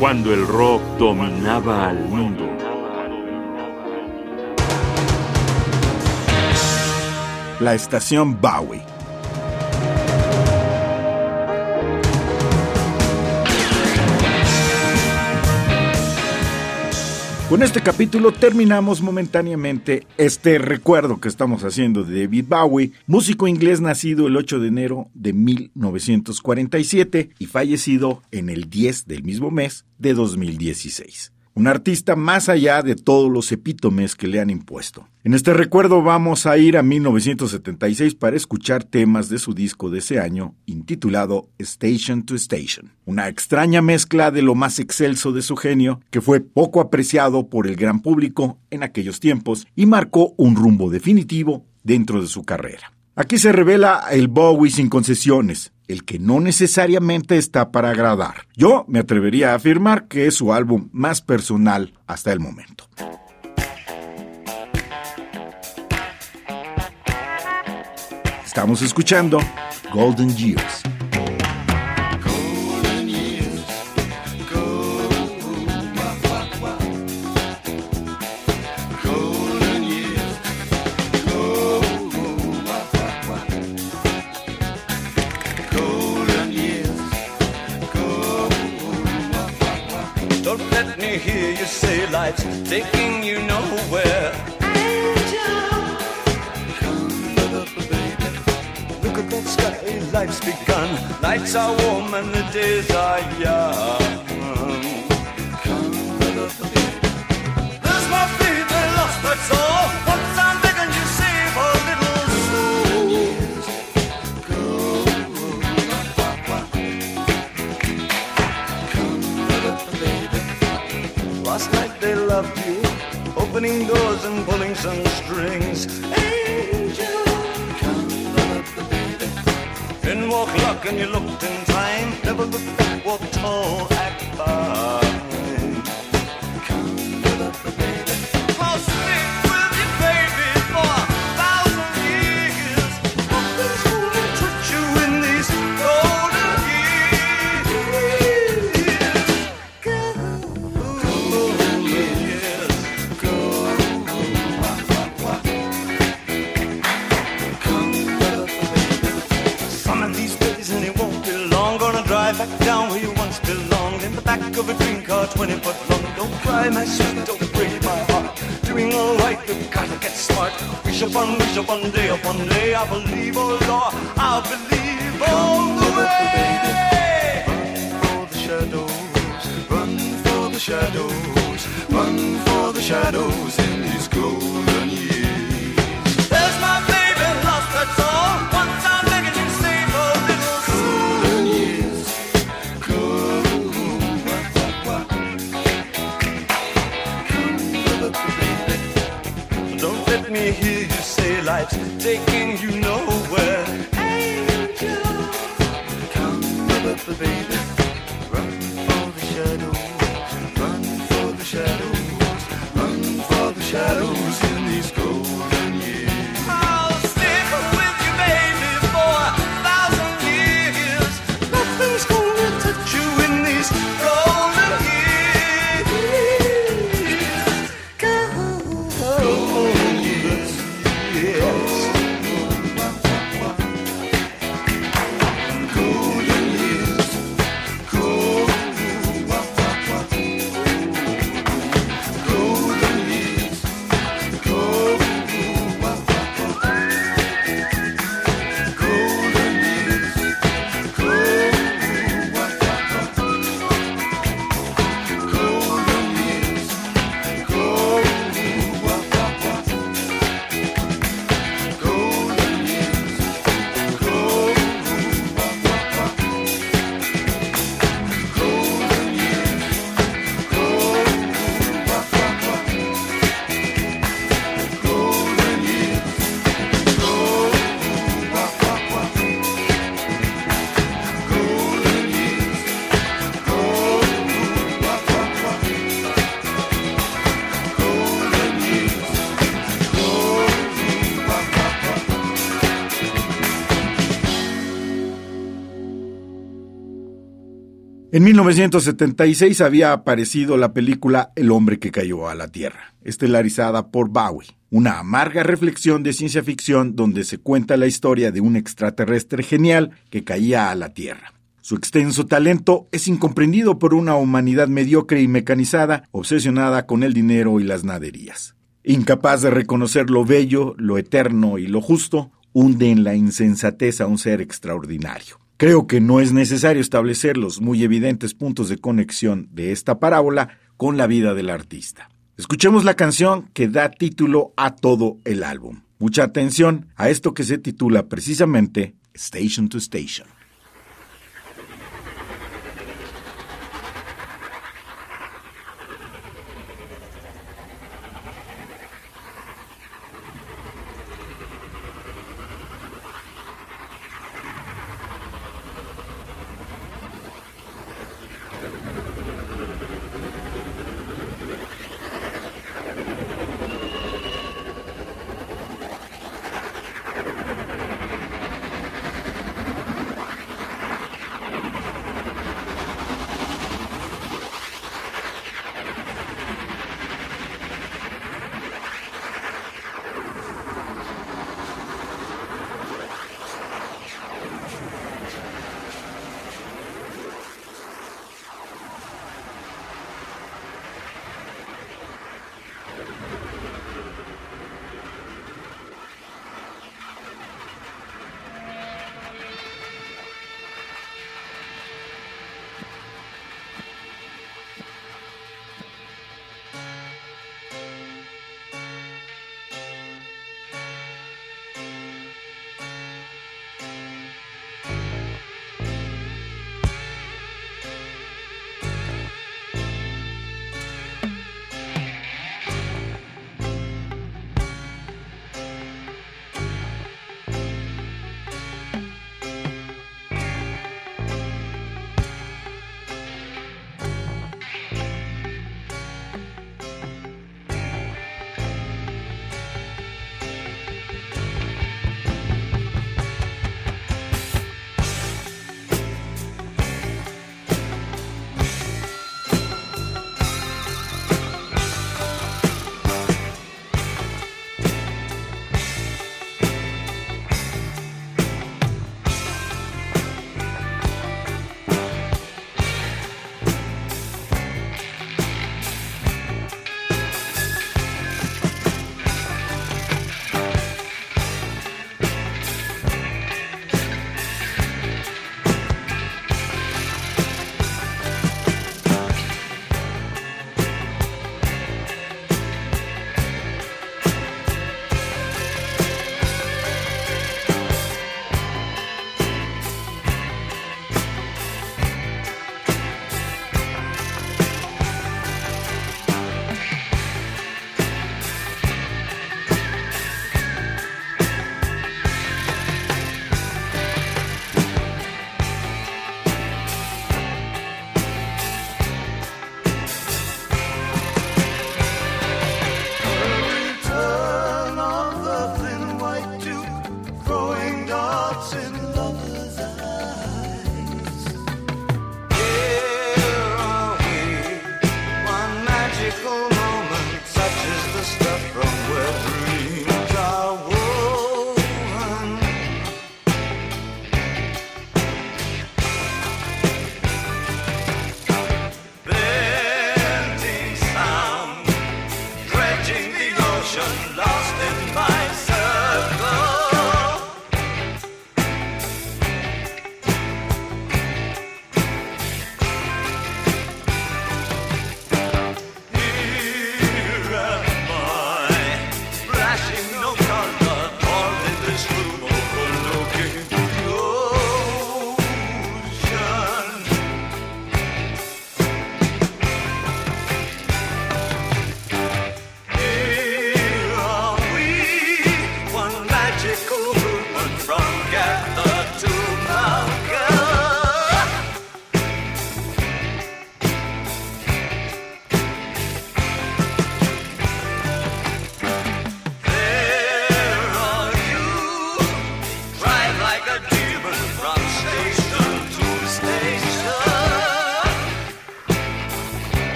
cuando el rock dominaba al mundo. La estación Bowie. Con este capítulo terminamos momentáneamente este recuerdo que estamos haciendo de David Bowie, músico inglés nacido el 8 de enero de 1947 y fallecido en el 10 del mismo mes de 2016 un artista más allá de todos los epítomes que le han impuesto. En este recuerdo vamos a ir a 1976 para escuchar temas de su disco de ese año, intitulado Station to Station, una extraña mezcla de lo más excelso de su genio, que fue poco apreciado por el gran público en aquellos tiempos y marcó un rumbo definitivo dentro de su carrera. Aquí se revela el Bowie sin concesiones, el que no necesariamente está para agradar. Yo me atrevería a afirmar que es su álbum más personal hasta el momento. Estamos escuchando Golden Years. Life's taking you nowhere. Angel, come up, baby. Look at that sky, life's begun. Nights are warm and the days are young. And you looked in 20 foot long. Don't cry, my sweet, don't break my heart. Doing alright, we've gotta get smart. Wish upon, wish upon, day upon day. I believe, oh Lord, I believe all the way. Run for the shadows, run for the shadows, run for the shadows in these golden taking 1976 había aparecido la película El hombre que cayó a la Tierra, estelarizada por Bowie, una amarga reflexión de ciencia ficción donde se cuenta la historia de un extraterrestre genial que caía a la Tierra. Su extenso talento es incomprendido por una humanidad mediocre y mecanizada, obsesionada con el dinero y las naderías. Incapaz de reconocer lo bello, lo eterno y lo justo, hunde en la insensatez a un ser extraordinario. Creo que no es necesario establecer los muy evidentes puntos de conexión de esta parábola con la vida del artista. Escuchemos la canción que da título a todo el álbum. Mucha atención a esto que se titula precisamente Station to Station.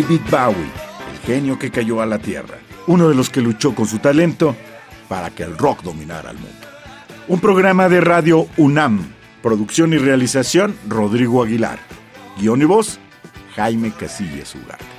David Bowie, el genio que cayó a la tierra, uno de los que luchó con su talento para que el rock dominara el mundo. Un programa de radio UNAM, producción y realización Rodrigo Aguilar, guion y voz Jaime Casillas Ugarte.